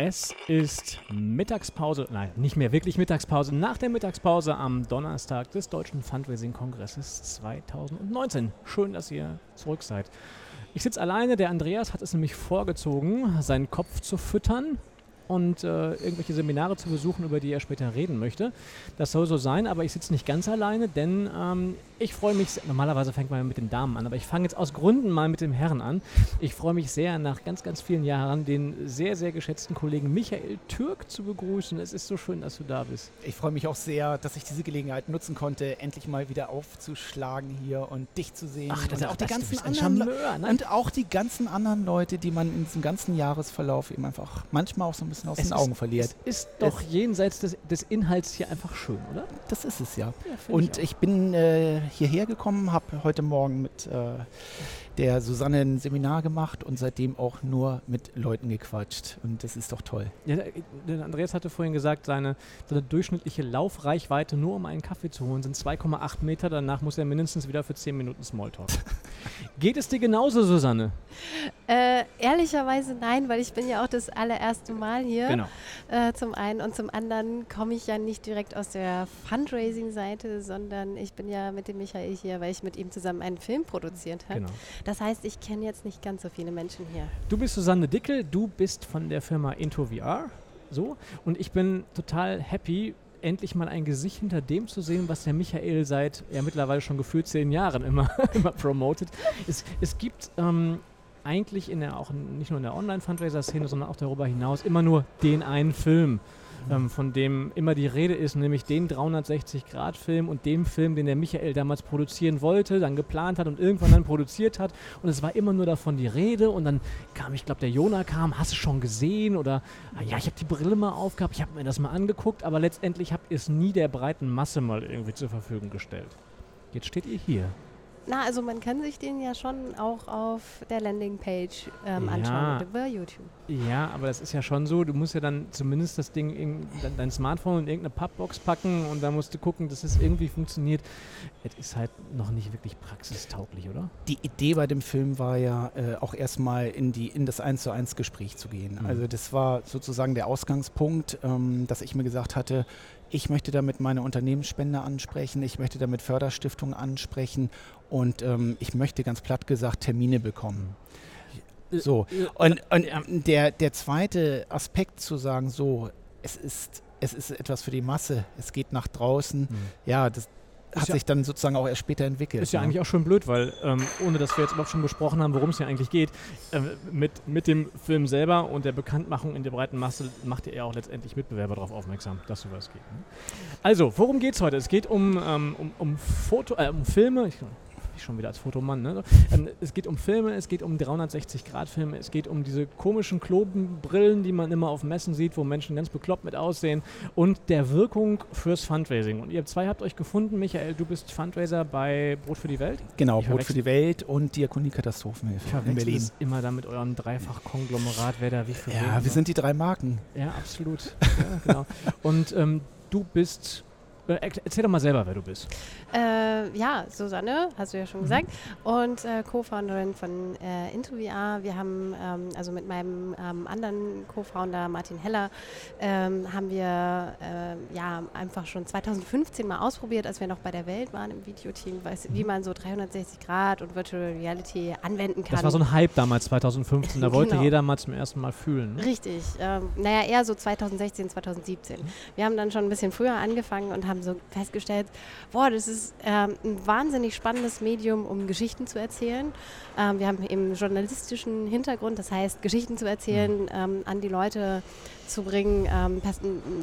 Es ist Mittagspause, nein, nicht mehr wirklich Mittagspause, nach der Mittagspause am Donnerstag des Deutschen Fundraising-Kongresses 2019. Schön, dass ihr zurück seid. Ich sitze alleine, der Andreas hat es nämlich vorgezogen, seinen Kopf zu füttern und äh, irgendwelche Seminare zu besuchen, über die er später reden möchte. Das soll so sein, aber ich sitze nicht ganz alleine, denn ähm, ich freue mich, normalerweise fängt man mit den Damen an, aber ich fange jetzt aus Gründen mal mit dem Herren an. Ich freue mich sehr, nach ganz, ganz vielen Jahren den sehr, sehr geschätzten Kollegen Michael Türk zu begrüßen. Es ist so schön, dass du da bist. Ich freue mich auch sehr, dass ich diese Gelegenheit nutzen konnte, endlich mal wieder aufzuschlagen hier und dich zu sehen. Ach, das und auch die ganzen anderen Charmeur, ne? und auch die ganzen anderen Leute, die man in diesem ganzen Jahresverlauf eben einfach manchmal auch so ein bisschen bisschen aus es den Augen verliert. Es ist doch es jenseits des, des, Inhalts hier einfach schön, oder? Das ist es ja. ja und ich, ich bin äh, hierher gekommen, habe heute Morgen mit äh, der Susanne ein Seminar gemacht und seitdem auch nur mit Leuten gequatscht. Und das ist doch toll. Ja, der Andreas hatte vorhin gesagt, seine, seine durchschnittliche Laufreichweite, nur um einen Kaffee zu holen, sind 2,8 Meter. Danach muss er mindestens wieder für 10 Minuten Smalltalk. Geht es dir genauso, Susanne? Äh, ehrlicherweise nein, weil ich bin ja auch das allererste Mal hier. Genau. Äh, zum einen und zum anderen komme ich ja nicht direkt aus der Fundraising-Seite, sondern ich bin ja mit dem Michael hier, weil ich mit ihm zusammen einen Film produziert habe. Genau. Das heißt, ich kenne jetzt nicht ganz so viele Menschen hier. Du bist Susanne Dickel, du bist von der Firma Into VR. So, und ich bin total happy, endlich mal ein Gesicht hinter dem zu sehen, was der Michael seit ja mittlerweile schon gefühlt zehn Jahren immer, immer promotet. Es, es gibt ähm, eigentlich in der auch nicht nur in der Online-Fundraiser-Szene, sondern auch darüber hinaus immer nur den einen Film ähm, von dem immer die Rede ist, nämlich den 360-Grad-Film und dem Film, den der Michael damals produzieren wollte, dann geplant hat und irgendwann dann produziert hat. Und es war immer nur davon die Rede. Und dann kam, ich glaube, der Jona kam, hast du schon gesehen? Oder ah, ja, ich habe die Brille mal aufgehabt, ich habe mir das mal angeguckt, aber letztendlich habt ihr es nie der breiten Masse mal irgendwie zur Verfügung gestellt. Jetzt steht ihr hier. Na, also man kann sich den ja schon auch auf der Landingpage ähm, ja. anschauen über YouTube. Ja, aber das ist ja schon so, du musst ja dann zumindest das Ding, in, dein Smartphone in irgendeine Pappbox packen und dann musst du gucken, dass es irgendwie funktioniert. Es ist halt noch nicht wirklich praxistauglich, oder? Die Idee bei dem Film war ja äh, auch erstmal in, in das 1 zu 1 Gespräch zu gehen. Mhm. Also das war sozusagen der Ausgangspunkt, ähm, dass ich mir gesagt hatte, ich möchte damit meine Unternehmensspende ansprechen, ich möchte damit Förderstiftungen ansprechen und ähm, ich möchte ganz platt gesagt Termine bekommen. So, und, und ähm, der, der zweite Aspekt zu sagen, so, es ist, es ist etwas für die Masse, es geht nach draußen, mhm. ja, das, hat ja sich dann sozusagen auch erst später entwickelt. Ist ja. Ne? eigentlich auch schon blöd, weil ähm, ohne dass wir jetzt überhaupt schon besprochen haben, worum es hier eigentlich geht, äh, mit, mit dem Film selber und der Bekanntmachung in der breiten Masse macht ihr ja auch letztendlich Mitbewerber darauf aufmerksam, dass sowas geht. Ne? Also, worum geht es heute? Es geht um, ähm, um, um, Foto, äh, um Filme. Ich, ich schon wieder als Fotomann. Ne? Ähm, es geht um Filme, es geht um 360-Grad-Filme, es geht um diese komischen Klobenbrillen, die man immer auf Messen sieht, wo Menschen ganz bekloppt mit aussehen und der Wirkung fürs Fundraising. Und ihr zwei habt euch gefunden, Michael, du bist Fundraiser bei Brot für die Welt. Genau, ich Brot für die Welt und Diakonie Katastrophenhilfe in Berlin. immer da mit eurem Dreifach-Konglomerat, wer da wie viel. Ja, wir sind die drei Marken. Ja, absolut. ja, genau. Und ähm, du bist erzähl doch mal selber, wer du bist. Äh, ja, Susanne, hast du ja schon mhm. gesagt, und äh, Co-Founderin von äh, IntoVR. Wir haben, ähm, also mit meinem ähm, anderen Co-Founder Martin Heller, ähm, haben wir äh, ja einfach schon 2015 mal ausprobiert, als wir noch bei der Welt waren im Videoteam, weiß, mhm. wie man so 360 Grad und Virtual Reality anwenden kann. Das war so ein Hype damals, 2015. Da wollte genau. jeder mal zum ersten Mal fühlen. Ne? Richtig. Ähm, naja, eher so 2016, 2017. Mhm. Wir haben dann schon ein bisschen früher angefangen und haben haben so festgestellt, boah, das ist ähm, ein wahnsinnig spannendes Medium, um Geschichten zu erzählen. Ähm, wir haben eben journalistischen Hintergrund, das heißt, Geschichten zu erzählen, mhm. ähm, an die Leute zu bringen, ähm,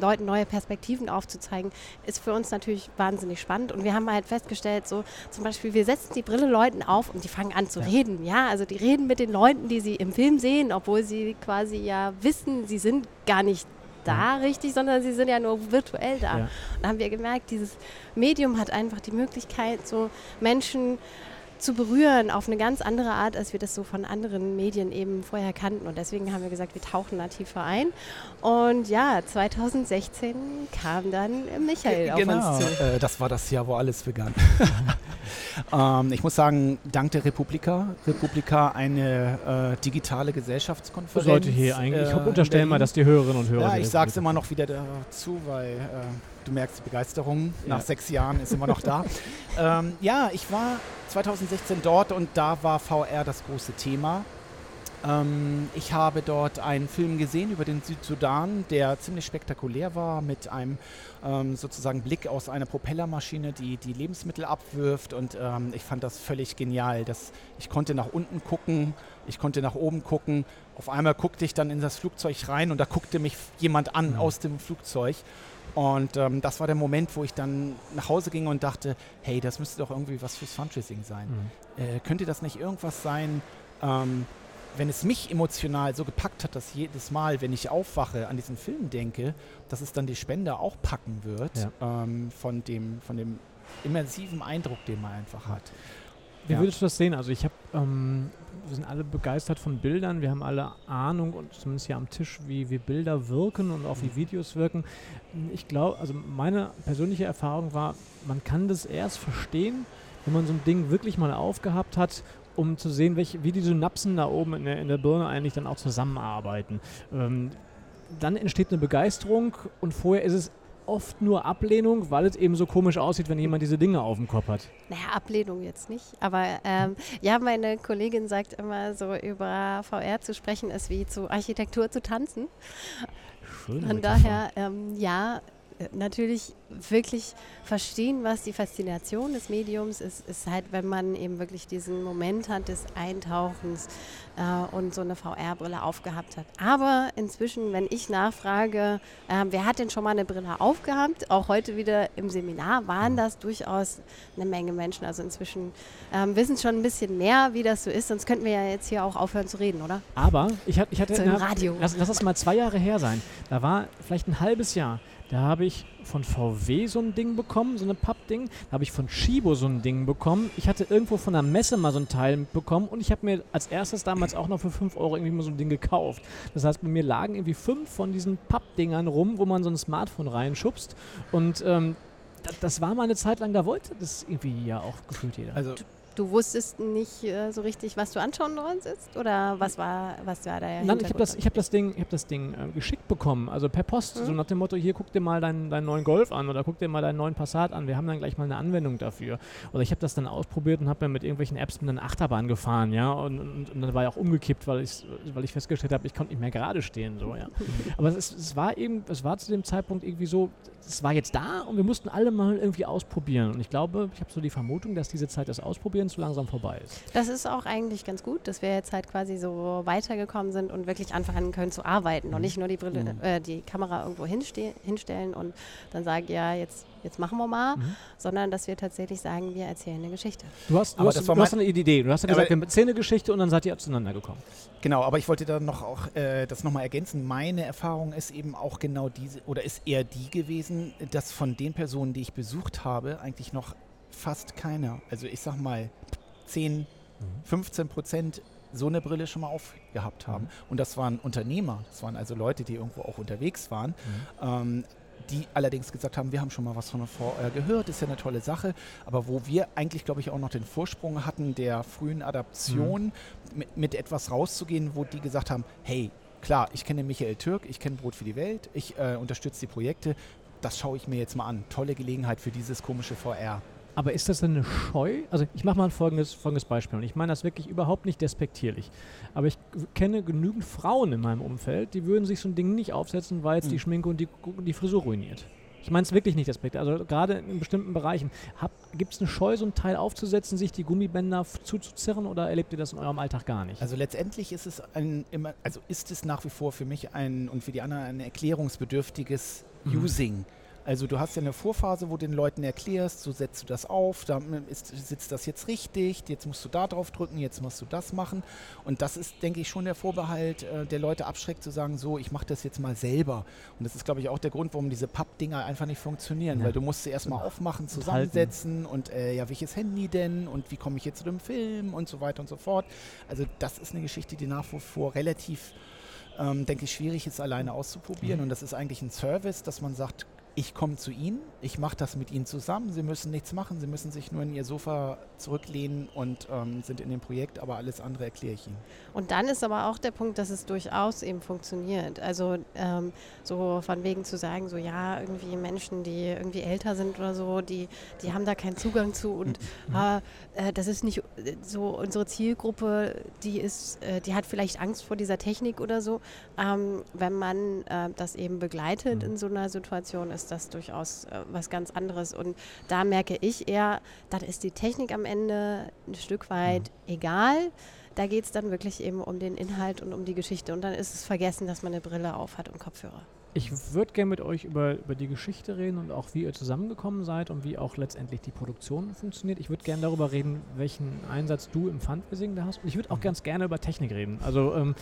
Leuten neue Perspektiven aufzuzeigen, ist für uns natürlich wahnsinnig spannend. Und wir haben halt festgestellt, so zum Beispiel, wir setzen die Brille Leuten auf und die fangen an zu ja. reden. Ja, also die reden mit den Leuten, die sie im Film sehen, obwohl sie quasi ja wissen, sie sind gar nicht da richtig, sondern sie sind ja nur virtuell da. Ja. Und da haben wir gemerkt, dieses Medium hat einfach die Möglichkeit, so Menschen zu berühren auf eine ganz andere Art, als wir das so von anderen Medien eben vorher kannten. Und deswegen haben wir gesagt, wir tauchen da tiefer ein. Und ja, 2016 kam dann Michael auf genau. uns zu. Äh, das war das Jahr, wo alles begann. ähm, ich muss sagen, dank der Republika, Republika eine äh, digitale Gesellschaftskonferenz. Sollte hier eigentlich, ich unterstellen mal, dass die Hörerinnen und Hörer... Ja, ich sage es immer noch wieder dazu, weil... Du merkst die Begeisterung nach ja. sechs Jahren ist immer noch da. ähm, ja, ich war 2016 dort und da war VR das große Thema. Ähm, ich habe dort einen Film gesehen über den Südsudan, der ziemlich spektakulär war, mit einem ähm, sozusagen Blick aus einer Propellermaschine, die die Lebensmittel abwirft. Und ähm, ich fand das völlig genial. Dass ich konnte nach unten gucken, ich konnte nach oben gucken. Auf einmal guckte ich dann in das Flugzeug rein und da guckte mich jemand an mhm. aus dem Flugzeug. Und ähm, das war der Moment, wo ich dann nach Hause ging und dachte, hey, das müsste doch irgendwie was fürs Fundraising sein. Mhm. Äh, könnte das nicht irgendwas sein, ähm, wenn es mich emotional so gepackt hat, dass jedes Mal, wenn ich aufwache, an diesen Film denke, dass es dann die Spender auch packen wird ja. ähm, von, dem, von dem immersiven Eindruck, den man einfach hat. Wie ja. würdest du das sehen? Also ich habe, ähm, wir sind alle begeistert von Bildern, wir haben alle Ahnung und zumindest hier am Tisch, wie, wie Bilder wirken und auch wie mhm. Videos wirken. Ich glaube, also meine persönliche Erfahrung war, man kann das erst verstehen, wenn man so ein Ding wirklich mal aufgehabt hat um zu sehen, welche, wie die Synapsen da oben in der, in der Birne eigentlich dann auch zusammenarbeiten. Ähm, dann entsteht eine Begeisterung und vorher ist es oft nur Ablehnung, weil es eben so komisch aussieht, wenn jemand diese Dinge auf dem Kopf hat. Naja, Ablehnung jetzt nicht. Aber ähm, ja, meine Kollegin sagt immer so, über VR zu sprechen ist wie zu Architektur zu tanzen. Schön. Von daher, ähm, ja, natürlich wirklich verstehen, was die Faszination des Mediums ist, ist halt, wenn man eben wirklich diesen Moment hat des Eintauchens äh, und so eine VR-Brille aufgehabt hat. Aber inzwischen, wenn ich nachfrage, äh, wer hat denn schon mal eine Brille aufgehabt, auch heute wieder im Seminar, waren das durchaus eine Menge Menschen. Also inzwischen äh, wissen schon ein bisschen mehr, wie das so ist, sonst könnten wir ja jetzt hier auch aufhören zu reden, oder? Aber ich, ich hatte... So im Radio. Lass, lass das mal zwei Jahre her sein. Da war vielleicht ein halbes Jahr da habe ich von VW so ein Ding bekommen, so eine Pappding. Da habe ich von Shibo so ein Ding bekommen. Ich hatte irgendwo von der Messe mal so ein Teil bekommen und ich habe mir als erstes damals auch noch für 5 Euro irgendwie mal so ein Ding gekauft. Das heißt, bei mir lagen irgendwie fünf von diesen Pappdingern rum, wo man so ein Smartphone reinschubst. Und ähm, das, das war mal eine Zeit lang, da wollte das irgendwie ja auch gefühlt jeder. Also Du wusstest nicht äh, so richtig, was du anschauen sollst? Oder was war, was war da Nein, ich habe das, hab das Ding, ich hab das Ding äh, geschickt bekommen, also per Post, mhm. so nach dem Motto, hier guck dir mal deinen, deinen neuen Golf an oder guck dir mal deinen neuen Passat an, wir haben dann gleich mal eine Anwendung dafür. Oder ich habe das dann ausprobiert und habe mir mit irgendwelchen Apps mit einer Achterbahn gefahren, ja, und, und, und dann war ich auch umgekippt, weil, weil ich festgestellt habe, ich konnte nicht mehr gerade stehen, so, ja. Aber es, es war eben, es war zu dem Zeitpunkt irgendwie so, es war jetzt da und wir mussten alle mal irgendwie ausprobieren. Und ich glaube, ich habe so die Vermutung, dass diese Zeit des Ausprobierens so langsam vorbei ist. Das ist auch eigentlich ganz gut, dass wir jetzt halt quasi so weitergekommen sind und wirklich anfangen können zu arbeiten mhm. und nicht nur die Brille, mhm. äh, die Kamera irgendwo hinste hinstellen und dann sagen, ja, jetzt, jetzt machen wir mal, mhm. sondern dass wir tatsächlich sagen, wir erzählen eine Geschichte. Du hast, du hast, du hast eine Idee. Du hast ja gesagt, wir erzählen eine Geschichte und dann seid ihr zueinander gekommen. Genau, aber ich wollte da noch auch äh, das nochmal ergänzen. Meine Erfahrung ist eben auch genau diese, oder ist eher die gewesen, dass von den Personen, die ich besucht habe, eigentlich noch fast keiner, also ich sag mal 10, 15 mhm. Prozent so eine Brille schon mal aufgehabt haben. Mhm. Und das waren Unternehmer, das waren also Leute, die irgendwo auch unterwegs waren. Mhm. Ähm, die allerdings gesagt haben, wir haben schon mal was von der VR gehört, ist ja eine tolle Sache, aber wo wir eigentlich, glaube ich, auch noch den Vorsprung hatten der frühen Adaption, mhm. mit, mit, etwas rauszugehen, wo die gesagt haben, hey, klar, ich kenne Michael Türk, ich kenne Brot für die Welt, ich äh, unterstütze die Projekte, das schaue ich mir jetzt mal an. Tolle Gelegenheit für dieses komische VR. Aber ist das denn eine Scheu? Also ich mache mal ein folgendes, folgendes Beispiel und ich meine das wirklich überhaupt nicht despektierlich. Aber ich kenne genügend Frauen in meinem Umfeld, die würden sich so ein Ding nicht aufsetzen, weil es mhm. die Schminke und die, die Frisur ruiniert. Ich meine es wirklich nicht despektierlich. Also gerade in bestimmten Bereichen. Gibt es eine Scheu, so ein Teil aufzusetzen, sich die Gummibänder zuzuzirren oder erlebt ihr das in eurem Alltag gar nicht? Also letztendlich ist es ein immer, also ist es nach wie vor für mich ein und für die anderen ein erklärungsbedürftiges mhm. Using Also du hast ja eine Vorphase, wo du den Leuten erklärst, so setzt du das auf, da ist, sitzt das jetzt richtig, jetzt musst du da drauf drücken, jetzt musst du das machen. Und das ist, denke ich, schon der Vorbehalt, äh, der Leute abschreckt zu sagen, so, ich mache das jetzt mal selber. Und das ist, glaube ich, auch der Grund, warum diese Pappdinger einfach nicht funktionieren, ja. weil du musst sie erstmal aufmachen, zusammensetzen und, und äh, ja, welches Handy denn und wie komme ich jetzt zu dem Film und so weiter und so fort. Also das ist eine Geschichte, die nach wie vor relativ ähm, denke ich, schwierig ist, alleine auszuprobieren. Und das ist eigentlich ein Service, dass man sagt, ich komme zu Ihnen, ich mache das mit Ihnen zusammen, Sie müssen nichts machen, Sie müssen sich nur in Ihr Sofa zurücklehnen und ähm, sind in dem Projekt, aber alles andere erkläre ich Ihnen. Und dann ist aber auch der Punkt, dass es durchaus eben funktioniert. Also ähm, so von wegen zu sagen, so ja, irgendwie Menschen, die irgendwie älter sind oder so, die, die haben da keinen Zugang zu und mhm. äh, das ist nicht so unsere Zielgruppe, die ist, äh, die hat vielleicht Angst vor dieser Technik oder so. Ähm, wenn man äh, das eben begleitet mhm. in so einer Situation, ist ist das durchaus äh, was ganz anderes. Und da merke ich eher, dann ist die Technik am Ende ein Stück weit mhm. Egal. Da geht es dann wirklich eben um den Inhalt und um die Geschichte. Und dann ist es vergessen, dass man eine Brille auf hat und Kopfhörer. Ich würde gerne mit euch über, über die Geschichte reden und auch wie ihr zusammengekommen seid und wie auch letztendlich die Produktion funktioniert. Ich würde gerne darüber reden, welchen Einsatz du im Fundraising da hast. Und ich würde auch mhm. ganz gerne über Technik reden, also ähm,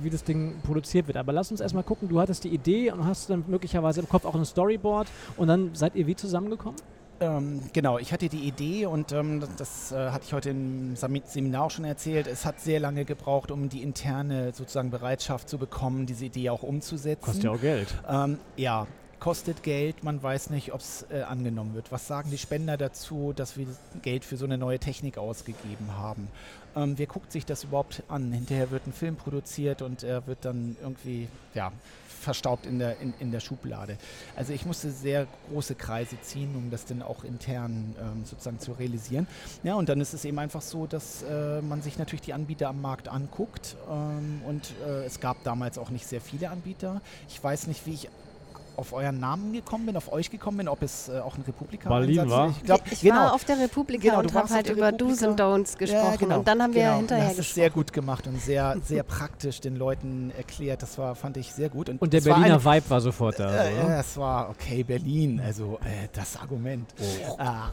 wie das Ding produziert wird. Aber lass uns erstmal gucken, du hattest die Idee und hast dann möglicherweise im Kopf auch ein Storyboard und dann seid ihr wie zusammengekommen? Ähm, genau, ich hatte die Idee und ähm, das äh, hatte ich heute im Seminar auch schon erzählt. Es hat sehr lange gebraucht, um die interne sozusagen Bereitschaft zu bekommen, diese Idee auch umzusetzen. Kostet ja auch Geld. Ähm, ja, kostet Geld, man weiß nicht, ob es äh, angenommen wird. Was sagen die Spender dazu, dass wir Geld für so eine neue Technik ausgegeben haben? Ähm, wer guckt sich das überhaupt an? Hinterher wird ein Film produziert und er wird dann irgendwie, ja, verstaubt in der, in, in der Schublade. Also ich musste sehr große Kreise ziehen, um das dann auch intern ähm, sozusagen zu realisieren. Ja, und dann ist es eben einfach so, dass äh, man sich natürlich die Anbieter am Markt anguckt ähm, und äh, es gab damals auch nicht sehr viele Anbieter. Ich weiß nicht, wie ich auf euren Namen gekommen bin, auf euch gekommen bin, ob es äh, auch ein Republika Berlin war. Ich, glaub, ich genau. war auf der Republika genau, und habe halt über. Do's und Don'ts gesprochen ja, genau, und dann haben wir genau. hinterher das ist sehr gut gemacht und sehr, sehr praktisch den Leuten erklärt. Das war, fand ich sehr gut. Und, und der Berliner war ein, Vibe war sofort da. Äh, äh, es war, okay, Berlin, also äh, das Argument. Oh. Ah.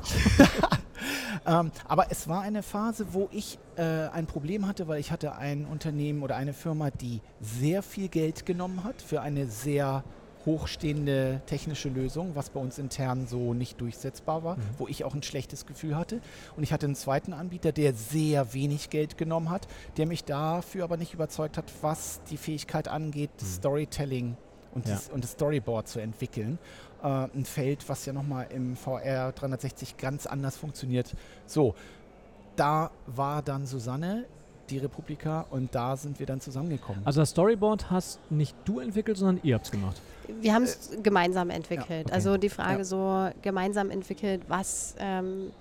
ähm, aber es war eine Phase, wo ich äh, ein Problem hatte, weil ich hatte ein Unternehmen oder eine Firma, die sehr viel Geld genommen hat für eine sehr hochstehende technische Lösung, was bei uns intern so nicht durchsetzbar war, mhm. wo ich auch ein schlechtes Gefühl hatte. Und ich hatte einen zweiten Anbieter, der sehr wenig Geld genommen hat, der mich dafür aber nicht überzeugt hat, was die Fähigkeit angeht, mhm. Storytelling und, ja. das, und das Storyboard zu entwickeln. Äh, ein Feld, was ja nochmal im VR 360 ganz anders funktioniert. So, da war dann Susanne die Republika und da sind wir dann zusammengekommen. Also das Storyboard hast nicht du entwickelt, sondern ihr habt es gemacht? Wir haben es äh, gemeinsam entwickelt. Ja, okay. Also die Frage ja. so gemeinsam entwickelt, was ähm,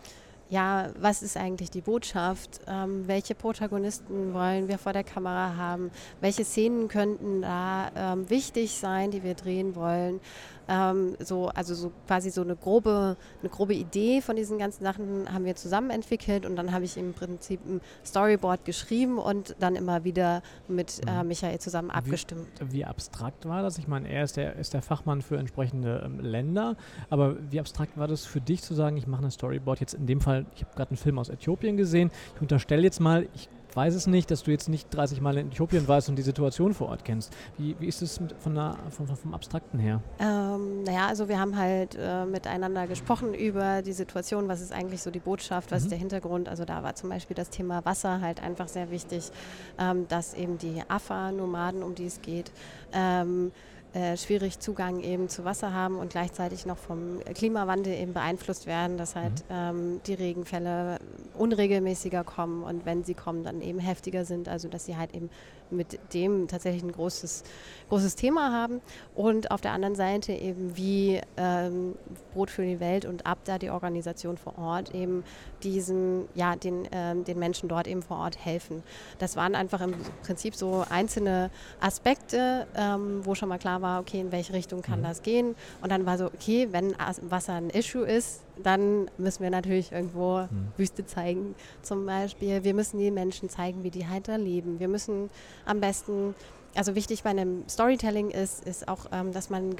ja, was ist eigentlich die Botschaft? Ähm, welche Protagonisten wollen wir vor der Kamera haben? Welche Szenen könnten da ähm, wichtig sein, die wir drehen wollen? Ähm, so, also so quasi so eine grobe, eine grobe Idee von diesen ganzen Sachen haben wir zusammen entwickelt und dann habe ich im Prinzip ein Storyboard geschrieben und dann immer wieder mit äh, mhm. Michael zusammen abgestimmt. Wie, wie, abstrakt war das? Ich meine, er ist der, ist der Fachmann für entsprechende ähm, Länder, aber wie abstrakt war das für dich zu sagen, ich mache ein Storyboard jetzt in dem Fall, ich habe gerade einen Film aus Äthiopien gesehen, ich unterstelle jetzt mal, ich weiß es nicht, dass du jetzt nicht 30 Mal in Äthiopien warst und die Situation vor Ort kennst. Wie, wie ist es von der, von, vom Abstrakten her? Ähm, naja, also wir haben halt äh, miteinander gesprochen über die Situation, was ist eigentlich so die Botschaft, was mhm. ist der Hintergrund. Also da war zum Beispiel das Thema Wasser halt einfach sehr wichtig, ähm, dass eben die Afa-Nomaden, um die es geht, ähm, äh, schwierig Zugang eben zu Wasser haben und gleichzeitig noch vom Klimawandel eben beeinflusst werden, dass halt mhm. ähm, die Regenfälle unregelmäßiger kommen und wenn sie kommen, dann eben heftiger sind, also dass sie halt eben mit dem tatsächlich ein großes, großes Thema haben. Und auf der anderen Seite eben wie ähm, Brot für die Welt und Abda, die Organisation vor Ort, eben diesen, ja, den, ähm, den Menschen dort eben vor Ort helfen. Das waren einfach im Prinzip so einzelne Aspekte, ähm, wo schon mal klar war, okay, in welche Richtung kann mhm. das gehen. Und dann war so, okay, wenn Wasser ein Issue ist, dann müssen wir natürlich irgendwo mhm. Wüste zeigen zum Beispiel. Wir müssen den Menschen zeigen, wie die da leben. Wir müssen am besten also wichtig bei einem Storytelling ist, ist auch, ähm, dass man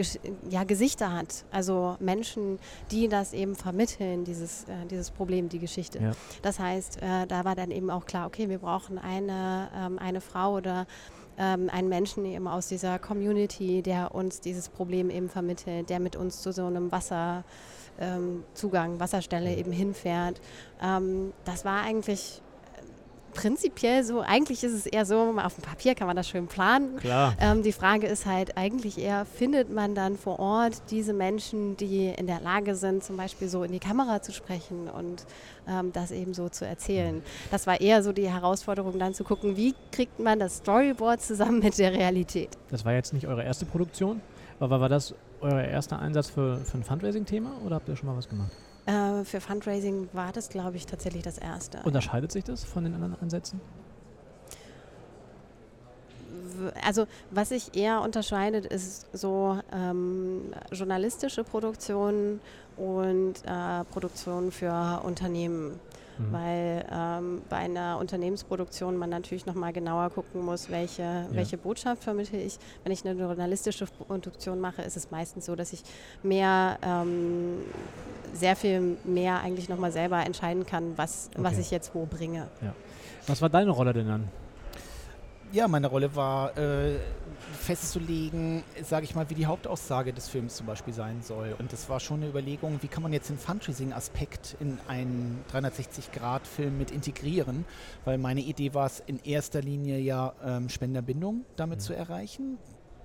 ja, Gesichter hat. Also Menschen, die das eben vermitteln, dieses, äh, dieses Problem, die Geschichte. Ja. Das heißt, äh, da war dann eben auch klar, okay, wir brauchen eine, ähm, eine Frau oder ähm, einen Menschen eben aus dieser Community, der uns dieses Problem eben vermittelt, der mit uns zu so einem Wasser ähm, Wasserstelle eben hinfährt. Ähm, das war eigentlich prinzipiell so, eigentlich ist es eher so, auf dem Papier kann man das schön planen. Klar. Ähm, die Frage ist halt eigentlich eher, findet man dann vor Ort diese Menschen, die in der Lage sind, zum Beispiel so in die Kamera zu sprechen und ähm, das eben so zu erzählen. Das war eher so die Herausforderung, dann zu gucken, wie kriegt man das Storyboard zusammen mit der Realität. Das war jetzt nicht eure erste Produktion, aber war das euer erster Einsatz für, für ein Fundraising-Thema oder habt ihr schon mal was gemacht? Äh, für Fundraising war das, glaube ich, tatsächlich das erste. Unterscheidet sich das von den anderen Ansätzen? also was sich eher unterscheidet, ist so ähm, journalistische Produktionen und äh, Produktionen für Unternehmen. Mhm. Weil ähm, bei einer Unternehmensproduktion man natürlich nochmal genauer gucken muss, welche, ja. welche Botschaft vermittle ich. Wenn ich eine journalistische Produktion mache, ist es meistens so, dass ich mehr, ähm, sehr viel mehr eigentlich nochmal selber entscheiden kann, was, okay. was ich jetzt wo bringe. Ja. Was war deine Rolle denn dann? Ja, meine Rolle war äh, festzulegen, sage ich mal, wie die Hauptaussage des Films zum Beispiel sein soll. Und das war schon eine Überlegung, wie kann man jetzt den Fundraising-Aspekt in einen 360-Grad-Film mit integrieren, weil meine Idee war es in erster Linie ja ähm, Spenderbindung damit mhm. zu erreichen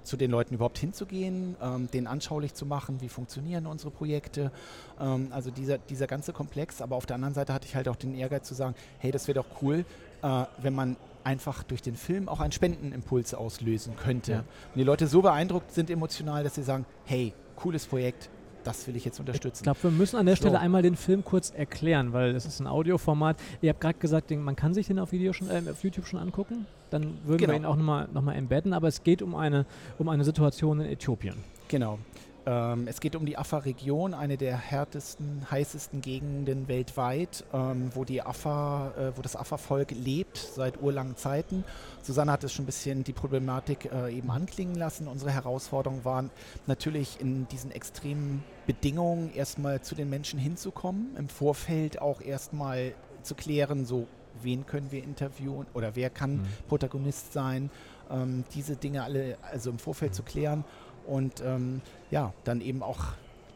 zu den Leuten überhaupt hinzugehen, ähm, denen anschaulich zu machen, wie funktionieren unsere Projekte. Ähm, also dieser, dieser ganze Komplex. Aber auf der anderen Seite hatte ich halt auch den Ehrgeiz zu sagen, hey, das wäre doch cool, äh, wenn man einfach durch den Film auch einen Spendenimpuls auslösen könnte. Ja. Und die Leute so beeindruckt sind emotional, dass sie sagen, hey, cooles Projekt, das will ich jetzt unterstützen. Ich glaube, wir müssen an der Stelle so. einmal den Film kurz erklären, weil es ist ein Audioformat. Ihr habt gerade gesagt, man kann sich den auf, Video schon, äh, auf YouTube schon angucken. Dann würden genau. wir ihn auch nochmal noch mal embedden, aber es geht um eine, um eine Situation in Äthiopien. Genau. Ähm, es geht um die Afar-Region, eine der härtesten, heißesten Gegenden weltweit, ähm, wo, die Afar, äh, wo das Afar-Volk lebt seit urlangen Zeiten. Susanne hat es schon ein bisschen die Problematik äh, eben anklingen lassen. Unsere Herausforderung war natürlich in diesen extremen Bedingungen erstmal zu den Menschen hinzukommen, im Vorfeld auch erstmal zu klären, so wen können wir interviewen oder wer kann mhm. Protagonist sein, ähm, diese Dinge alle also im Vorfeld zu klären und ähm, ja, dann eben auch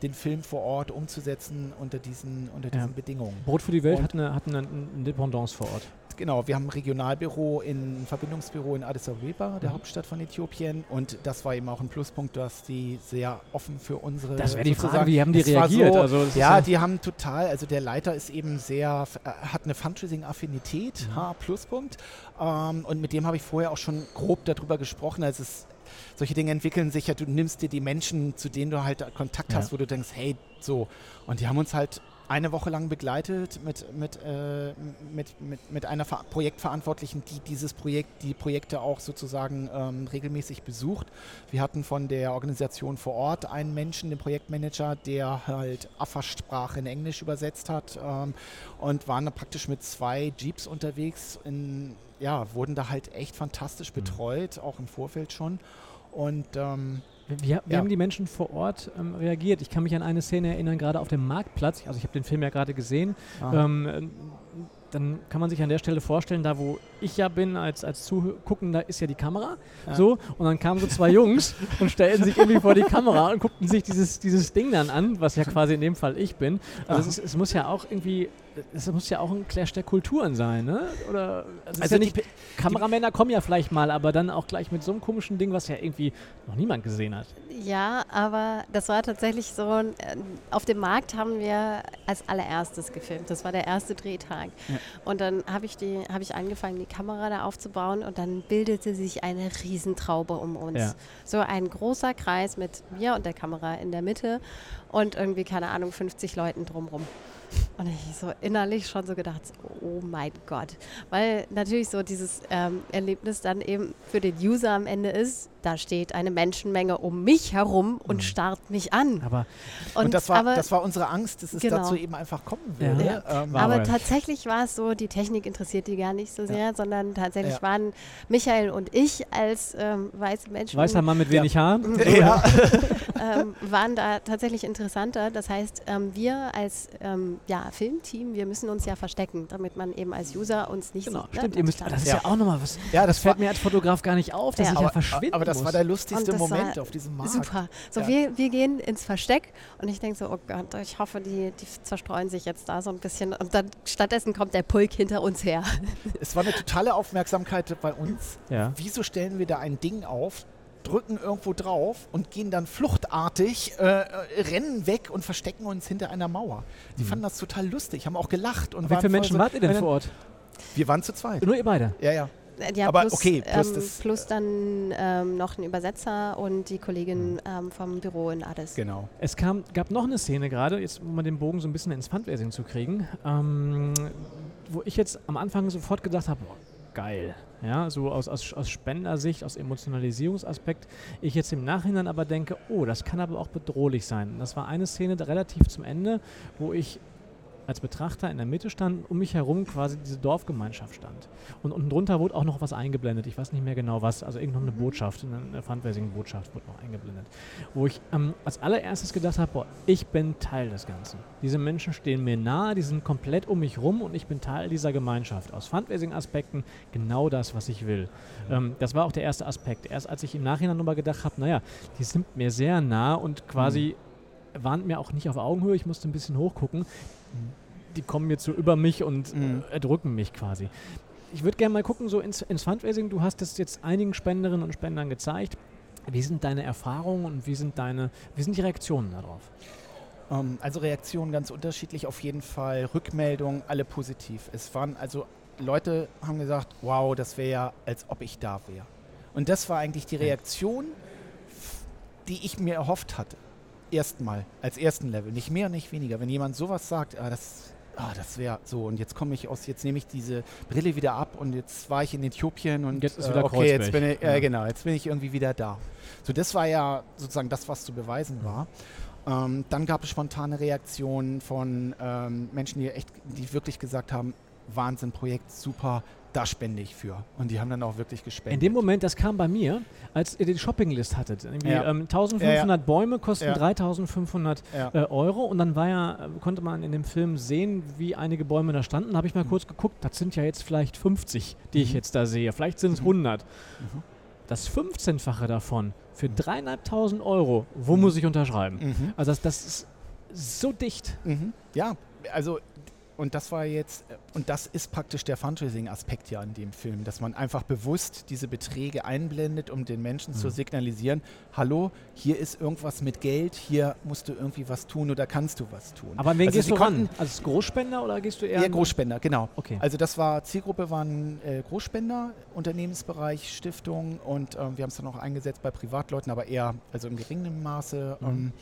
den Film vor Ort umzusetzen unter diesen, unter diesen ja. Bedingungen. Brot für die Welt hat eine, hat eine, eine Dependance vor Ort. Genau, wir haben ein Regionalbüro, in, ein Verbindungsbüro in Addis Abeba, der mhm. Hauptstadt von Äthiopien. Und das war eben auch ein Pluspunkt, dass die sehr offen für unsere. Das wäre die Frage, wie haben die reagiert? So, also ja, die haben total, also der Leiter ist eben sehr, äh, hat eine Fundraising-Affinität, mhm. Pluspunkt. Ähm, und mit dem habe ich vorher auch schon grob darüber gesprochen. Also es solche Dinge entwickeln sich ja, du nimmst dir die Menschen, zu denen du halt Kontakt ja. hast, wo du denkst, hey, so. Und die haben uns halt eine Woche lang begleitet mit, mit, äh, mit, mit, mit einer Ver Projektverantwortlichen, die dieses Projekt, die Projekte auch sozusagen ähm, regelmäßig besucht. Wir hatten von der Organisation vor Ort einen Menschen, den Projektmanager, der halt Affa-Sprache in Englisch übersetzt hat ähm, und waren da praktisch mit zwei Jeeps unterwegs. In, ja, wurden da halt echt fantastisch mhm. betreut, auch im Vorfeld schon. Und ähm, wie, wie ja. haben die Menschen vor Ort ähm, reagiert? Ich kann mich an eine Szene erinnern, gerade auf dem Marktplatz. Also ich habe den Film ja gerade gesehen. Ähm, dann kann man sich an der Stelle vorstellen, da wo ich ja bin als, als Zuguckender, ist ja die Kamera. Ja. So, und dann kamen so zwei Jungs und stellten sich irgendwie vor die Kamera und guckten sich dieses, dieses Ding dann an, was ja quasi in dem Fall ich bin. Also es, es, muss ja auch irgendwie, es muss ja auch ein Clash der Kulturen sein, ne? Oder also, also ja nicht, Kameramänner kommen ja vielleicht mal, aber dann auch gleich mit so einem komischen Ding, was ja irgendwie noch niemand gesehen hat. Ja, aber das war tatsächlich so, äh, auf dem Markt haben wir als allererstes gefilmt. Das war der erste Drehtag. Ja. Und dann habe ich, hab ich angefangen, die Kamera da aufzubauen und dann bildete sich eine Riesentraube um uns. Ja. So ein großer Kreis mit mir und der Kamera in der Mitte und irgendwie, keine Ahnung, 50 Leuten drumrum. Und ich so innerlich schon so gedacht, oh mein Gott. Weil natürlich so dieses ähm, Erlebnis dann eben für den User am Ende ist, da steht eine Menschenmenge um mich herum und Mhm. starrt mich an. Aber Und, das, war, aber, das war unsere Angst, dass es Genau. dazu eben einfach kommen Ja. würde. Ja. Ähm, War aber aber- tatsächlich war es so, die Technik interessiert die gar nicht so sehr, sondern tatsächlich Ja. waren Michael und ich als ähm, weiße Menschen weißer Mann mit wenig Haar? ja. ähm, waren da tatsächlich interessanter. Das heißt, ähm, wir als ähm, ja, Filmteam, wir müssen uns ja verstecken, damit man eben als User uns nicht Genau, sieht. ne? stimmt. Ihr müsst, das ist ja, auch nochmal was. ja, Das fällt mir als Fotograf gar nicht auf, dass Ja. ich ja aber das muss. war der lustigste Moment auf diesem Markt. Super. So, Ja. wir, wir gehen ins Versteck und ich denke so, oh Gott, ich hoffe, die, die zerstreuen sich jetzt da so ein bisschen. Und dann stattdessen kommt der Pulk hinter uns her. Es war eine totale Aufmerksamkeit bei uns. Ja. Wieso stellen wir da ein Ding auf, drücken irgendwo drauf und gehen dann fluchtartig, äh, äh, rennen weg und verstecken uns hinter einer Mauer? Die Mhm. fanden das total lustig, haben auch gelacht. Und Wie waren viele Menschen so- wart ihr denn vor Ort? Wir waren zu zweit. Nur ihr beide. Ja, ja. Ja, Aber plus, okay, plus ähm, plus dann ähm, noch ein Übersetzer und die Kollegin ähm, vom Büro in Addis. Genau. Es kam, gab noch eine Szene gerade, jetzt um mal den Bogen so ein bisschen ins Fundraising zu kriegen, ähm, wo ich jetzt am Anfang sofort gedacht habe, geil. Ja, so aus, aus, aus Spendersicht, aus Emotionalisierungsaspekt. Ich jetzt im Nachhinein aber denke, oh, das kann aber auch bedrohlich sein. Das war eine Szene relativ zum Ende, wo ich als Betrachter in der Mitte stand um mich herum quasi diese Dorfgemeinschaft stand. Und unten drunter wurde auch noch was eingeblendet. Ich weiß nicht mehr genau was. Also irgendeine Botschaft, eine Fundraising-Botschaft wurde noch eingeblendet. Wo ich ähm, als allererstes gedacht habe, boah, ich bin Teil des Ganzen. Diese Menschen stehen mir nahe, die sind komplett um mich rum und ich bin Teil dieser Gemeinschaft. Aus Fundraising-Aspekten genau das, was ich will. Ähm, das war auch der erste Aspekt. Erst als ich im Nachhinein nochmal gedacht habe, naja, die sind mir sehr nah und quasi waren mir auch nicht auf Augenhöhe. Ich musste ein bisschen hochgucken. Die kommen jetzt so über mich und Mhm. äh, erdrücken mich quasi. Ich würde gerne mal gucken, so ins, ins Fundraising. Du hast es jetzt einigen Spenderinnen und Spendern gezeigt. Wie sind deine Erfahrungen und wie sind deine, wie sind die Reaktionen darauf? Ähm, also Reaktionen ganz unterschiedlich, auf jeden Fall. Rückmeldungen, alle positiv. Es waren also Leute haben gesagt, wow, das wäre ja, als ob ich da wäre. Und das war eigentlich die Reaktion, die ich mir erhofft hatte. Erstmal, als ersten Level. Nicht mehr, nicht weniger. Wenn jemand sowas sagt, ah, das, ah, das wäre so und jetzt komme ich aus, jetzt nehme ich diese Brille wieder ab und jetzt war ich in Äthiopien und Jetzt ist äh, wieder okay, jetzt Kreuzberg. bin ich, Ja. äh, genau, jetzt bin ich irgendwie wieder da. So, das war ja sozusagen das, was zu beweisen war. Ähm, dann gab es spontane Reaktionen von ähm, Menschen, die echt, die wirklich gesagt haben, Wahnsinn, Projekt, super, da spende ich für. Und die haben dann auch wirklich gespendet. In dem Moment, das kam bei mir, als ihr die Shoppinglist hattet. Ja. ähm, 1500 Bäume kosten Ja. 3500 ja. äh, Euro und dann war ja, konnte man in dem Film sehen, wie einige Bäume da standen. Da habe ich mal Mhm. kurz geguckt, das sind ja jetzt vielleicht 50, die ich Mhm. jetzt da sehe. Vielleicht sind es Mhm. 100. Mhm. Das 15-fache davon für 3.500 Euro, wo Mhm. muss ich unterschreiben? Mhm. Also das, das ist so dicht. Mhm. Ja, also und das war jetzt, und das ist praktisch der Fundraising-Aspekt ja in dem Film, dass man einfach bewusst diese Beträge einblendet, um den Menschen zu Mhm. signalisieren, hallo, hier ist irgendwas mit Geld, hier musst du irgendwie was tun oder kannst du was tun. Aber an wen Also gehst du ran? konnten- Also als Großspender oder gehst du eher... Eher Großspender, genau. Okay. Also das war, Zielgruppe waren äh, Großspender, Unternehmensbereich, Stiftung und ähm, wir haben es dann auch eingesetzt bei Privatleuten, aber eher, also im geringen Maße. Mhm. Ähm,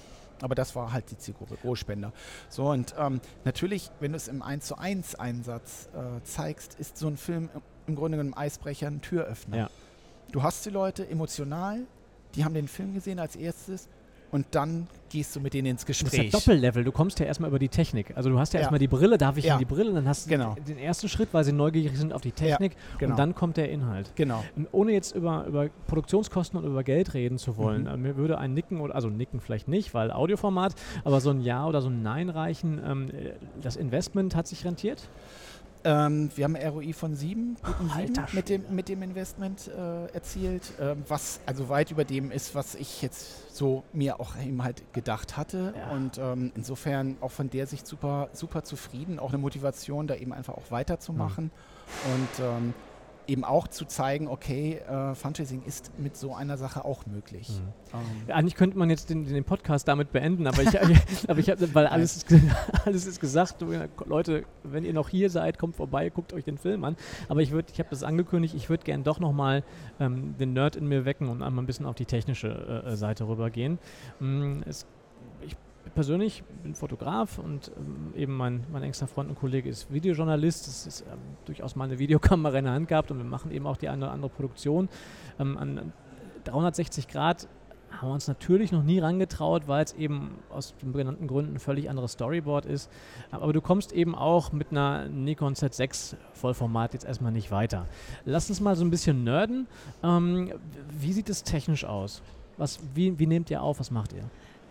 aber das war halt die Zielgruppe, Großspender. So und ähm, natürlich, wenn du es im 1 zu 1 Einsatz äh, zeigst, ist so ein Film im Grunde genommen ein Eisbrecher, ein Türöffner. Ja. Du hast die Leute emotional, die haben den Film gesehen als erstes und dann gehst du mit denen ins Das ist ja Gespräch. Doppellevel. Du kommst ja erstmal über die Technik. Also du hast ja, Ja. erstmal die Brille, darf ich Ja. in die Brille? Dann hast du Genau. den ersten Schritt, weil sie neugierig sind auf die Technik. genau. Und dann kommt der Inhalt. genau. Und ohne jetzt über, über Produktionskosten und über Geld reden zu wollen, Mhm. äh, mir würde ein Nicken oder also Nicken vielleicht nicht, weil Audioformat, aber so ein Ja oder so ein Nein reichen. Ähm, äh, das Investment hat sich rentiert. Ähm, wir haben ein ROI von sieben, guten sieben Alter mit, dem, mit dem Investment äh, erzielt, ähm, was also weit über dem ist, was ich jetzt so mir auch eben halt gedacht hatte. Ja. Und ähm, insofern auch von der Sicht super, super zufrieden, auch eine Motivation, da eben einfach auch weiterzumachen und ähm, eben auch zu zeigen, okay, äh, Fundraising ist mit so einer Sache auch möglich. Ähm, Ja, eigentlich könnte man jetzt den, den Podcast damit beenden, aber ich, aber ich habe, weil alles ist, alles ist gesagt. Leute, wenn ihr noch hier seid, kommt vorbei, guckt euch den Film an. Aber ich würde, ich habe das angekündigt, ich würde gern doch nochmal ähm, den Nerd in mir wecken und einmal ein bisschen auf die technische äh, Seite rübergehen. Mm, es, ich persönlich bin Fotograf und ähm, eben mein, mein engster Freund und Kollege ist Videojournalist. Das ist ähm, durchaus mal eine Videokamera in der Hand gehabt und wir machen eben auch die eine oder andere Produktion. Ähm, an, 360 Grad haben wir uns natürlich noch nie rangetraut, weil es eben aus den benannten Gründen ein völlig anderes Storyboard ist. Aber du kommst eben auch mit einer Nikon Z6 Vollformat jetzt erstmal nicht weiter. Lass uns mal so ein bisschen nerden. Ähm, wie sieht es technisch aus? Was, wie, wie nehmt ihr auf? Was macht ihr?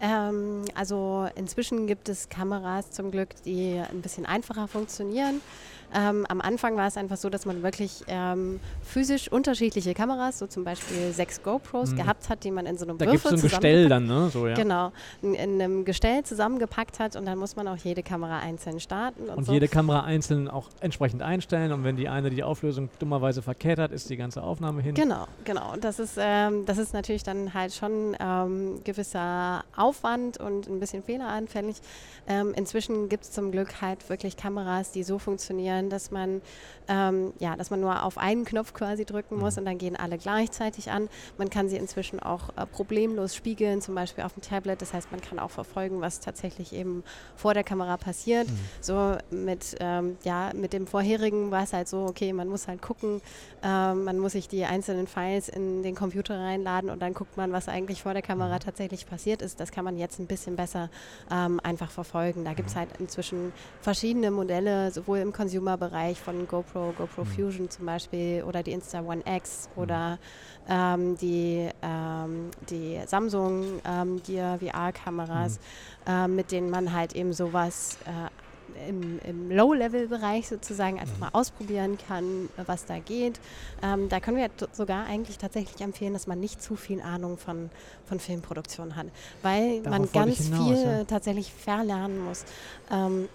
Ähm, also inzwischen gibt es Kameras zum Glück, die ein bisschen einfacher funktionieren. Ähm, am Anfang war es einfach so, dass man wirklich ähm, physisch unterschiedliche Kameras, so zum Beispiel sechs GoPros, mhm. gehabt hat, die man in so einem da Würfel so ein Gestell dann, ne? So, ja. Genau, in, in, einem Gestell zusammengepackt hat und dann muss man auch jede Kamera einzeln starten. Und, und so. jede Kamera einzeln auch entsprechend einstellen und wenn die eine die Auflösung dummerweise verkehrt hat, ist die ganze Aufnahme hin. Genau, genau. Und das ist, ähm, das ist natürlich dann halt schon ähm, gewisser Aufwand und ein bisschen fehleranfällig. Ähm, inzwischen gibt es zum Glück halt wirklich Kameras, die so funktionieren, sein, dass man, ähm, ja, dass man nur auf einen Knopf quasi drücken muss mhm. und dann gehen alle gleichzeitig an. Man kann sie inzwischen auch äh, problemlos spiegeln, zum Beispiel auf dem Tablet. Das heißt, man kann auch verfolgen, was tatsächlich eben vor der Kamera passiert. Mhm. So mit, ähm, ja, mit dem vorherigen war es halt so, okay, man muss halt gucken, ähm, man muss sich die einzelnen Files in den Computer reinladen und dann guckt man, was eigentlich vor der Kamera mhm. tatsächlich passiert ist. Das kann man jetzt ein bisschen besser ähm, einfach verfolgen. Da gibt es mhm. halt inzwischen verschiedene Modelle, sowohl im Consumer Bereich von GoPro, GoPro mhm. Fusion zum Beispiel oder die Insta One X mhm. oder ähm, die, ähm, die Samsung ähm, Gear VR-Kameras, mhm. äh, mit denen man halt eben sowas äh, im, im Low-Level-Bereich sozusagen einfach mal ausprobieren kann, was da geht. Ähm, da können wir sogar eigentlich tatsächlich empfehlen, dass man nicht zu viel Ahnung von, von Filmproduktion hat, weil Darauf man ganz hinaus, viel ja. tatsächlich verlernen muss. Ähm,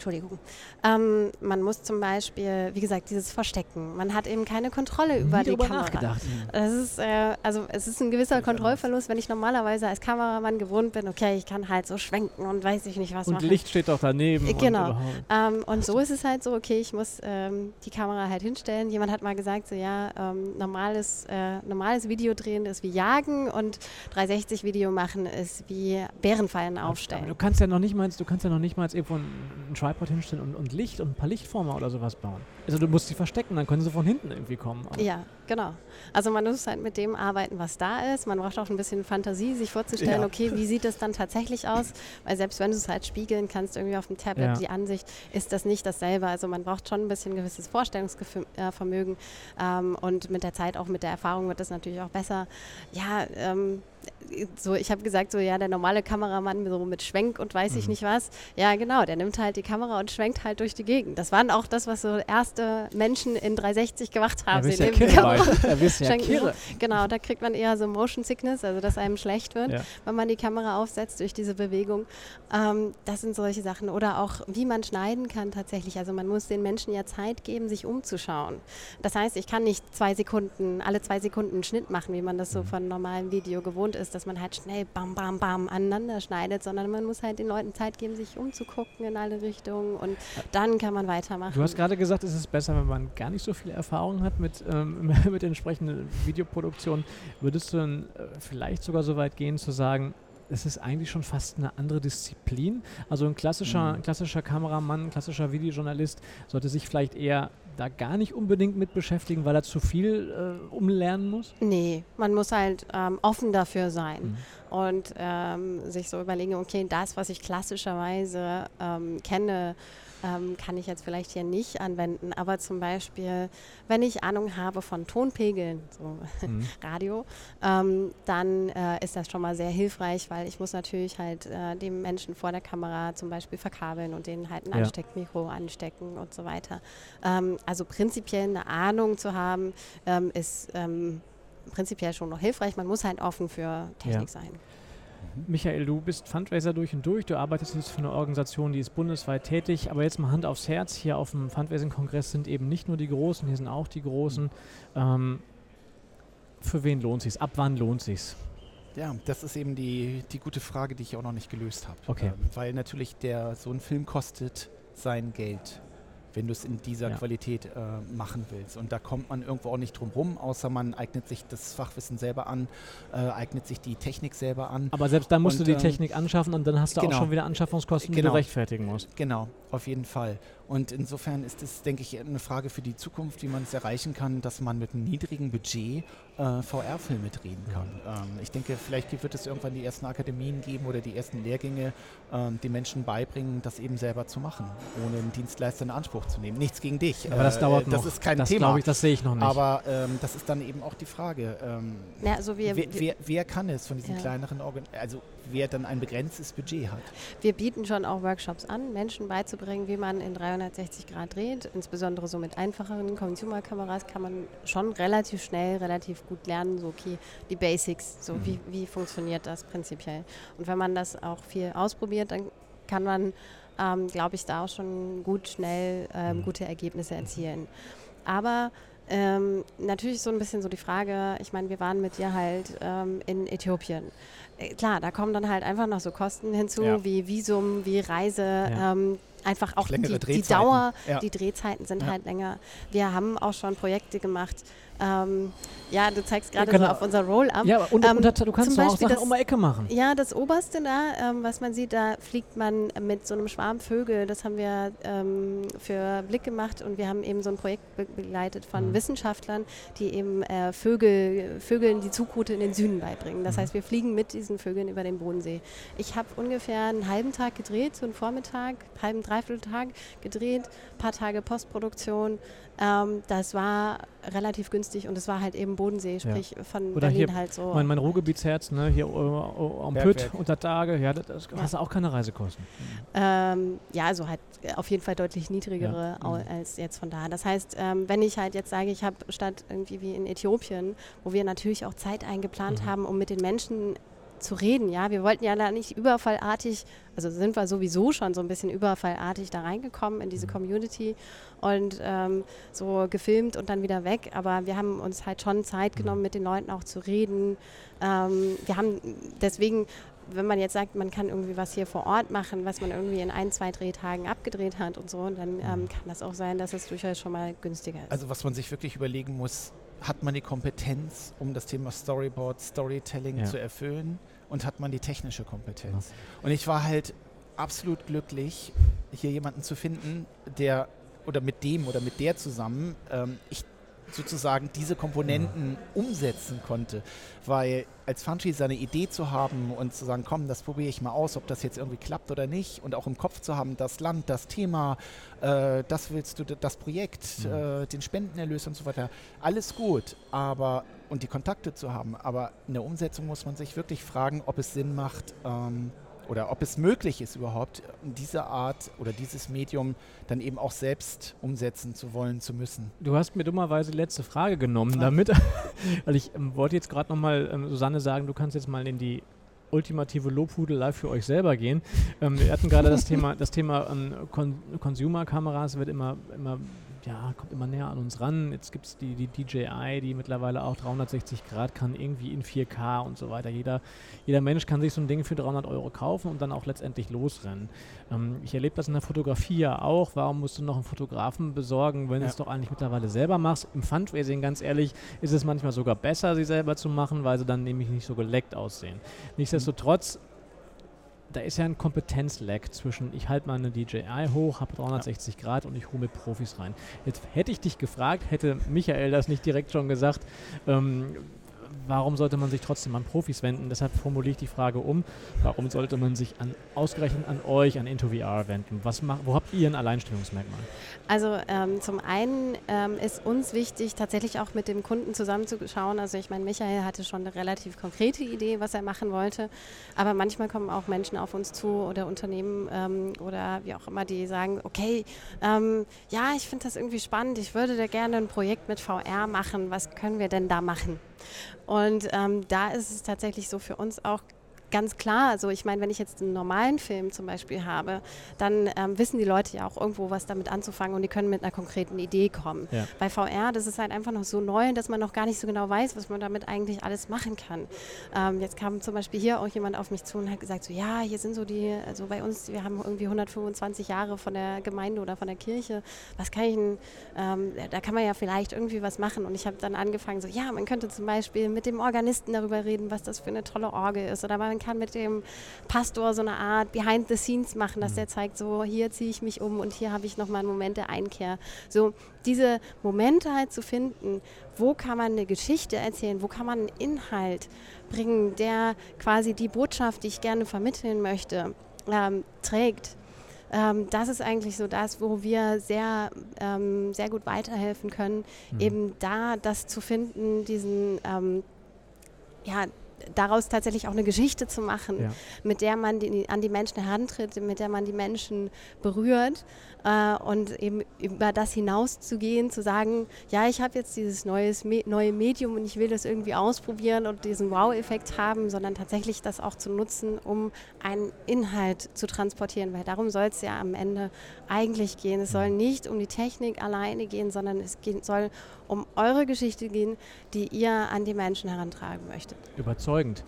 Entschuldigung. Ähm, man muss zum Beispiel, wie gesagt, dieses Verstecken. Man hat eben keine Kontrolle Nie über die Kamera. Nachgedacht. Das ist, äh, also es ist ein gewisser Kontrollverlust, wenn ich normalerweise als Kameramann gewohnt bin, okay, ich kann halt so schwenken und weiß ich nicht was und machen. Licht steht doch daneben. Genau. Und, ähm, und so ist es halt so, okay, ich muss ähm, die Kamera halt hinstellen. Jemand hat mal gesagt, so ja, ähm, normales, äh, normales Video drehen ist wie Jagen und 360 Video machen ist wie Bärenfallen aufstellen. Aber du kannst ja noch nicht mal, du kannst ja noch nicht mal irgendwo einen Tripod hinstellen und, und Licht und ein paar Lichtformer oder sowas bauen. Also du musst sie verstecken, dann können sie von hinten irgendwie kommen. Aber ja, genau. Also man muss halt mit dem arbeiten, was da ist. Man braucht auch ein bisschen Fantasie, sich vorzustellen, ja. okay, wie sieht das dann tatsächlich aus? Weil selbst wenn du es halt spiegeln kannst, irgendwie auf dem Tablet, ja. die Ansicht, ist das nicht dasselbe. Also man braucht schon ein bisschen gewisses Vorstellungsvermögen. Ähm, und mit der Zeit, auch mit der Erfahrung, wird das natürlich auch besser. Ja, ähm, so, ich habe gesagt, so ja, der normale Kameramann so mit Schwenk und weiß mhm. ich nicht was. Ja, genau, der nimmt halt die Kamera und schwenkt halt durch die Gegend. Das waren auch das, was so erste Menschen in 360 gemacht haben. Ja, Sie nehmen ja die Kamera ja Genau, da kriegt man eher so Motion Sickness, also dass einem schlecht wird, ja. wenn man die Kamera aufsetzt durch diese Bewegung. Ähm, das sind solche Sachen. Oder auch, wie man schneiden kann tatsächlich. Also man muss den Menschen ja Zeit geben, sich umzuschauen. Das heißt, ich kann nicht zwei Sekunden, alle zwei Sekunden einen Schnitt machen, wie man das so mhm. von normalem Video gewohnt ist, dass man halt schnell bam, bam, bam aneinander schneidet, sondern man muss halt den Leuten Zeit geben, sich umzugucken in alle Richtungen und dann kann man weitermachen. Du hast gerade gesagt, es ist besser, wenn man gar nicht so viel Erfahrung hat mit, ähm, mit entsprechenden Videoproduktionen. Würdest du dann äh, vielleicht sogar so weit gehen zu sagen, es ist eigentlich schon fast eine andere Disziplin. Also ein klassischer, mhm. klassischer Kameramann, ein klassischer Videojournalist sollte sich vielleicht eher da gar nicht unbedingt mit beschäftigen, weil er zu viel äh, umlernen muss? Nee, man muss halt ähm, offen dafür sein mhm. und ähm, sich so überlegen, okay, das, was ich klassischerweise ähm, kenne, ähm, kann ich jetzt vielleicht hier nicht anwenden. Aber zum Beispiel, wenn ich Ahnung habe von Tonpegeln, so mhm. Radio, ähm, dann äh, ist das schon mal sehr hilfreich, weil ich muss natürlich halt äh, dem Menschen vor der Kamera zum Beispiel verkabeln und denen halt ein ja. Ansteckmikro anstecken und so weiter. Ähm, also prinzipiell eine Ahnung zu haben, ähm, ist ähm, prinzipiell schon noch hilfreich. Man muss halt offen für Technik ja. sein. Michael, du bist Fundraiser durch und durch. Du arbeitest jetzt für eine Organisation, die ist bundesweit tätig. Aber jetzt mal Hand aufs Herz. Hier auf dem Fundraising-Kongress sind eben nicht nur die Großen, hier sind auch die Großen. Ähm, für wen lohnt es sich? Ab wann lohnt es sich? Ja, das ist eben die, die gute Frage, die ich auch noch nicht gelöst habe. Okay. Ähm, weil natürlich der, so ein Film kostet sein Geld. Wenn du es in dieser Ja. Qualität äh, machen willst. Und da kommt man irgendwo auch nicht drum rum, außer man eignet sich das Fachwissen selber an, äh, eignet sich die Technik selber an. Aber selbst dann musst Und, du die ähm, Technik anschaffen und dann hast du genau. auch schon wieder Anschaffungskosten, die Genau. du rechtfertigen musst. Genau, auf jeden Fall. Und insofern ist es, denke ich, eine Frage für die Zukunft, wie man es erreichen kann, dass man mit einem niedrigen Budget äh, VR-Filme drehen kann. Ähm, ich denke, vielleicht wird es irgendwann die ersten Akademien geben oder die ersten Lehrgänge, ähm, die Menschen beibringen, das eben selber zu machen, ohne einen Dienstleister in Anspruch zu nehmen. Nichts gegen dich. Aber das äh, dauert noch. Das ist kein das Thema. ich, das sehe ich noch nicht. Aber ähm, das ist dann eben auch die Frage. Ähm, Ja, also wir, wer, wer, wer kann es von diesen Ja. kleineren Organ also wer dann ein begrenztes Budget hat? wir bieten schon auch Workshops an, Menschen beizubringen, wie man in 360 Grad dreht. Insbesondere so mit einfacheren Consumer-Kameras kann man schon relativ schnell, relativ gut lernen, so okay, die Basics, so Mhm. wie, wie funktioniert das prinzipiell. Und wenn man das auch viel ausprobiert, dann kann man, ähm, glaube ich, da auch schon gut schnell ähm, Mhm. gute Ergebnisse erzielen. Aber ähm, natürlich so ein bisschen so die Frage, ich meine, wir waren mit dir halt ähm, in Äthiopien. Äh, klar, da kommen dann halt einfach noch so Kosten hinzu, Ja. wie Visum, wie Reise, Ja. ähm, einfach auch die, die. Dauer, Ja. die Drehzeiten sind halt länger. Wir haben auch schon Projekte gemacht. Ähm, ja, du zeigst gerade so auf unser Roll-Up. ja, und, ähm, und da- du kannst zum doch auch Beispiel Sachen das- um die Ecke machen. Ja, das oberste da, ähm, was man sieht, da fliegt man mit so einem Schwarm Vögel. Das haben wir ähm, für Blick gemacht und wir haben eben so ein Projekt be begleitet von Mhm. Wissenschaftlern, die eben äh, Vögel, Vögeln die Zugroute in den Süden beibringen. Das Mhm. heißt, wir fliegen mit diesen Vögeln über den Bodensee. Ich habe ungefähr einen halben Tag gedreht, so einen Vormittag, halben Dreivierteltag gedreht, paar Tage Postproduktion. Ähm, das war relativ günstig und es war halt eben Bodensee, sprich von Oder Berlin hier halt so. Mein, mein Ruhrgebietsherz, ne, hier äh, am Pütt unter Tage, ja, das, das hast du auch keine Reisekosten. Ähm, ja, also halt äh, auf jeden Fall deutlich niedrigere Ja. Mhm. als jetzt von da. Das heißt, ähm, wenn ich halt jetzt sage, ich habe statt irgendwie wie in Äthiopien, wo wir natürlich auch Zeit eingeplant Mhm. haben, um mit den Menschen zu reden, ja, wir wollten ja da nicht überfallartig, also sind wir sowieso schon so ein bisschen überfallartig da reingekommen in diese Mhm. Community und ähm, so gefilmt und dann wieder weg, aber wir haben uns halt schon Zeit Mhm. genommen, mit den Leuten auch zu reden. Ähm, wir haben deswegen wenn man jetzt sagt, man kann irgendwie was hier vor Ort machen, was man irgendwie in ein, zwei Drehtagen abgedreht hat und so, dann ähm, kann das auch sein, dass es durchaus schon mal günstiger ist. Also was man sich wirklich überlegen muss, hat man die Kompetenz, um das Thema Storyboard, Storytelling Ja. zu erfüllen und hat man die technische Kompetenz? Und ich war halt absolut glücklich, hier jemanden zu finden, der oder mit dem oder mit der zusammen ähm, ich sozusagen diese Komponenten umsetzen konnte. Weil als Funtry seine Idee zu haben und zu sagen, komm, das probiere ich mal aus, ob das jetzt irgendwie klappt oder nicht und auch im Kopf zu haben, das Land, das Thema, äh, das willst du, das Projekt, Mhm. äh, den Spendenerlös und so weiter, alles gut, aber und die Kontakte zu haben, aber in der Umsetzung muss man sich wirklich fragen, ob es Sinn macht, ähm, oder ob es möglich ist überhaupt, diese Art oder dieses Medium dann eben auch selbst umsetzen zu wollen, zu müssen. Du hast mir dummerweise die letzte Frage genommen Ah. damit, weil ich ähm, wollte jetzt gerade nochmal, ähm, Susanne, sagen, du kannst jetzt mal in die ultimative Lobhudelei für euch selber gehen. Ähm, wir hatten gerade das Thema, das Thema ähm, Con Consumer-Kameras wird immer, immer, ja, kommt immer näher an uns ran. Jetzt gibt es die, die DJI, die mittlerweile auch 360 Grad kann, irgendwie in 4K und so weiter. Jeder, jeder Mensch kann sich so ein Ding für 300 Euro kaufen und dann auch letztendlich losrennen. Ähm, ich erlebe das in der Fotografie ja auch. Warum musst du noch einen Fotografen besorgen, wenn du Ja. es doch eigentlich mittlerweile selber machst? Im Fundraising, ganz ehrlich, ist es manchmal sogar besser, sie selber zu machen, weil sie dann nämlich nicht so geleckt aussehen. Nichtsdestotrotz, da ist ja ein Kompetenzleck zwischen, ich halte mal eine DJI hoch, habe 360 Grad und ich hole mit Profis rein. Jetzt hätte ich dich gefragt, hätte Michael das nicht direkt schon gesagt, ähm, warum sollte man sich trotzdem an Profis wenden? Deshalb formuliere ich die Frage um, warum sollte man sich an, ausgerechnet an euch, an IntoVR wenden? Was macht, wo habt ihr ein Alleinstellungsmerkmal? Also ähm, zum einen ähm, ist uns wichtig, tatsächlich auch mit dem Kunden zusammenzuschauen. Also ich meine, Michael hatte schon eine relativ konkrete Idee, was er machen wollte. Aber manchmal kommen auch Menschen auf uns zu oder Unternehmen ähm, oder wie auch immer, die sagen, okay, ähm, ja, ich finde das irgendwie spannend, ich würde da gerne ein Projekt mit VR machen. Was können wir denn da machen? Und ähm, da ist es tatsächlich so für uns auch ganz klar, also ich meine, wenn ich jetzt einen normalen Film zum Beispiel habe, dann ähm, wissen die Leute ja auch irgendwo was damit anzufangen und die können mit einer konkreten Idee kommen. Ja. Bei VR, das ist halt einfach noch so neu, dass man noch gar nicht so genau weiß, was man damit eigentlich alles machen kann. Ähm, jetzt kam zum Beispiel hier auch jemand auf mich zu und hat gesagt, so ja, hier sind so die, also bei uns, wir haben irgendwie 125 Jahre von der Gemeinde oder von der Kirche. Was kann ich denn, ähm, da kann man ja vielleicht irgendwie was machen. Und ich habe dann angefangen, so ja, man könnte zum Beispiel mit dem Organisten darüber reden, was das für eine tolle Orgel ist. Oder man kann mit dem Pastor so eine Art Behind the Scenes machen, dass mhm. der zeigt, so hier ziehe ich mich um und hier habe ich nochmal einen Moment der Einkehr. So diese Momente halt zu finden, wo kann man eine Geschichte erzählen, wo kann man einen Inhalt bringen, der quasi die Botschaft, die ich gerne vermitteln möchte, ähm, trägt. Ähm, das ist eigentlich so das, wo wir sehr, ähm, sehr gut weiterhelfen können, mhm. eben da das zu finden, diesen ähm, ja, daraus tatsächlich auch eine Geschichte zu machen, ja. mit der man die, an die Menschen herantritt, mit der man die Menschen berührt äh, und eben über das hinaus zu gehen, zu sagen, ja, ich habe jetzt dieses neues Me neue Medium und ich will das irgendwie ausprobieren und diesen Wow-Effekt haben, sondern tatsächlich das auch zu nutzen, um einen Inhalt zu transportieren, weil darum soll es ja am Ende eigentlich gehen. Es soll nicht um die Technik alleine gehen, sondern es geht, soll um eure Geschichte gehen, die ihr an die Menschen herantragen möchtet. Überzeugend.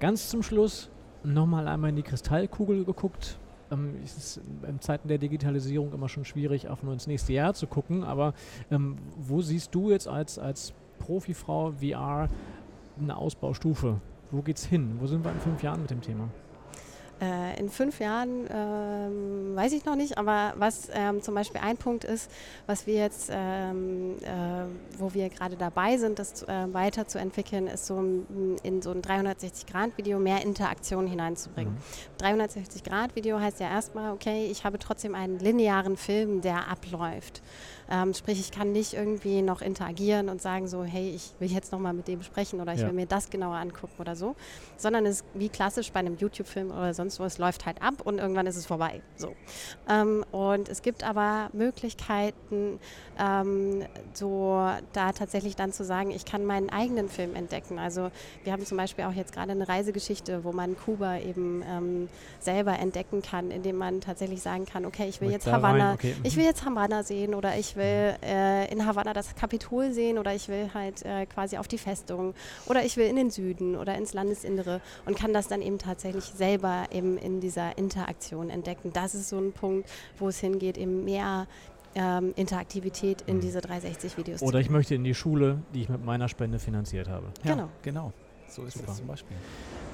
Ganz zum Schluss nochmal einmal in die Kristallkugel geguckt. Ähm, es ist in Zeiten der Digitalisierung immer schon schwierig, auch nur ins nächste Jahr zu gucken. Aber ähm, wo siehst du jetzt als, als Profifrau VR eine Ausbaustufe? Wo geht's hin? Wo sind wir in fünf Jahren mit dem Thema? Äh, in fünf Jahren ähm, weiß ich noch nicht, aber was ähm, zum Beispiel ein Punkt ist, was wir jetzt, ähm, äh, wo wir gerade dabei sind, das äh, weiterzuentwickeln, ist so in so ein 360-Grad-Video mehr Interaktion hineinzubringen. Mhm. 360-Grad-Video heißt ja erstmal, okay, ich habe trotzdem einen linearen Film, der abläuft. Ähm, sprich, ich kann nicht irgendwie noch interagieren und sagen so, hey, ich will jetzt nochmal mit dem sprechen oder ich ja. will mir das genauer angucken oder so, sondern es ist wie klassisch bei einem YouTube-Film oder sonst was, läuft halt ab und irgendwann ist es vorbei. So. Ähm, und es gibt aber Möglichkeiten, ähm, so da tatsächlich dann zu sagen, ich kann meinen eigenen Film entdecken. Also wir haben zum Beispiel auch jetzt gerade eine Reisegeschichte, wo man Kuba eben ähm, selber entdecken kann, indem man tatsächlich sagen kann, okay, ich will jetzt Havanna, okay. ich will jetzt Havanna sehen oder ich will äh, in Havanna das Kapitol sehen oder ich will halt äh, quasi auf die Festung oder ich will in den Süden oder ins Landesinnere und kann das dann eben tatsächlich selber eben in dieser Interaktion entdecken. Das ist so ein Punkt, wo es hingeht, eben mehr ähm, Interaktivität in mhm. diese 360-Videos. Oder ich möchte in die Schule, die ich mit meiner Spende finanziert habe. Ja, genau. genau. So ist Super. es zum Beispiel.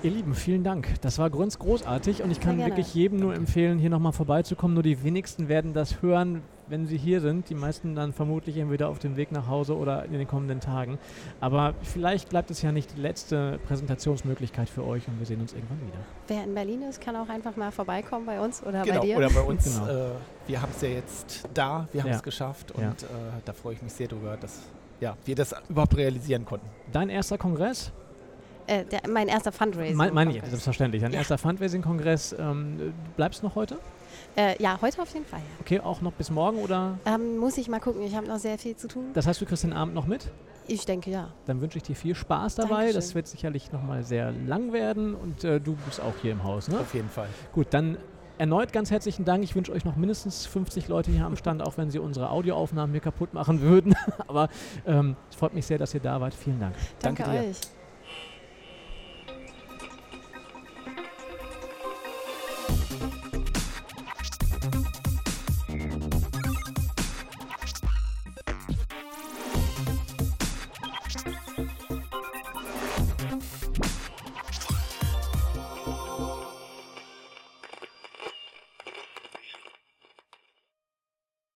Ihr Lieben, vielen Dank. Das war ganz großartig und ich kann wirklich jedem nur empfehlen, hier nochmal vorbeizukommen. Nur die wenigsten werden das hören, wenn sie hier sind. Die meisten dann vermutlich entweder auf dem Weg nach Hause oder in den kommenden Tagen. Aber vielleicht bleibt es ja nicht die letzte Präsentationsmöglichkeit für euch und wir sehen uns irgendwann wieder. Wer in Berlin ist, kann auch einfach mal vorbeikommen bei uns oder genau, bei dir. Oder bei uns. Genau. Äh, wir haben es ja jetzt da, wir haben es ja. geschafft und ja. äh, da freue ich mich sehr drüber, dass ja, wir das überhaupt realisieren konnten. Dein erster Kongress? Äh, der, mein erster Fundraising. Meine mein ich, selbstverständlich. Dein ja. erster Fundraising-Kongress. Ähm, bleibst du noch heute? Äh, ja, heute auf jeden Fall. Ja. Okay, auch noch bis morgen oder? Ähm, muss ich mal gucken, ich habe noch sehr viel zu tun. Das heißt, du kriegst den Abend noch mit? Ich denke ja. Dann wünsche ich dir viel Spaß dabei. Dankeschön. Das wird sicherlich nochmal sehr lang werden und äh, du bist auch hier im Haus, ne? Auf jeden Fall. Gut, dann erneut ganz herzlichen Dank. Ich wünsche euch noch mindestens 50 Leute hier am Stand, auch wenn sie unsere Audioaufnahmen hier kaputt machen würden. Aber ähm, es freut mich sehr, dass ihr da wart. Vielen Dank. Danke, Danke dir. euch.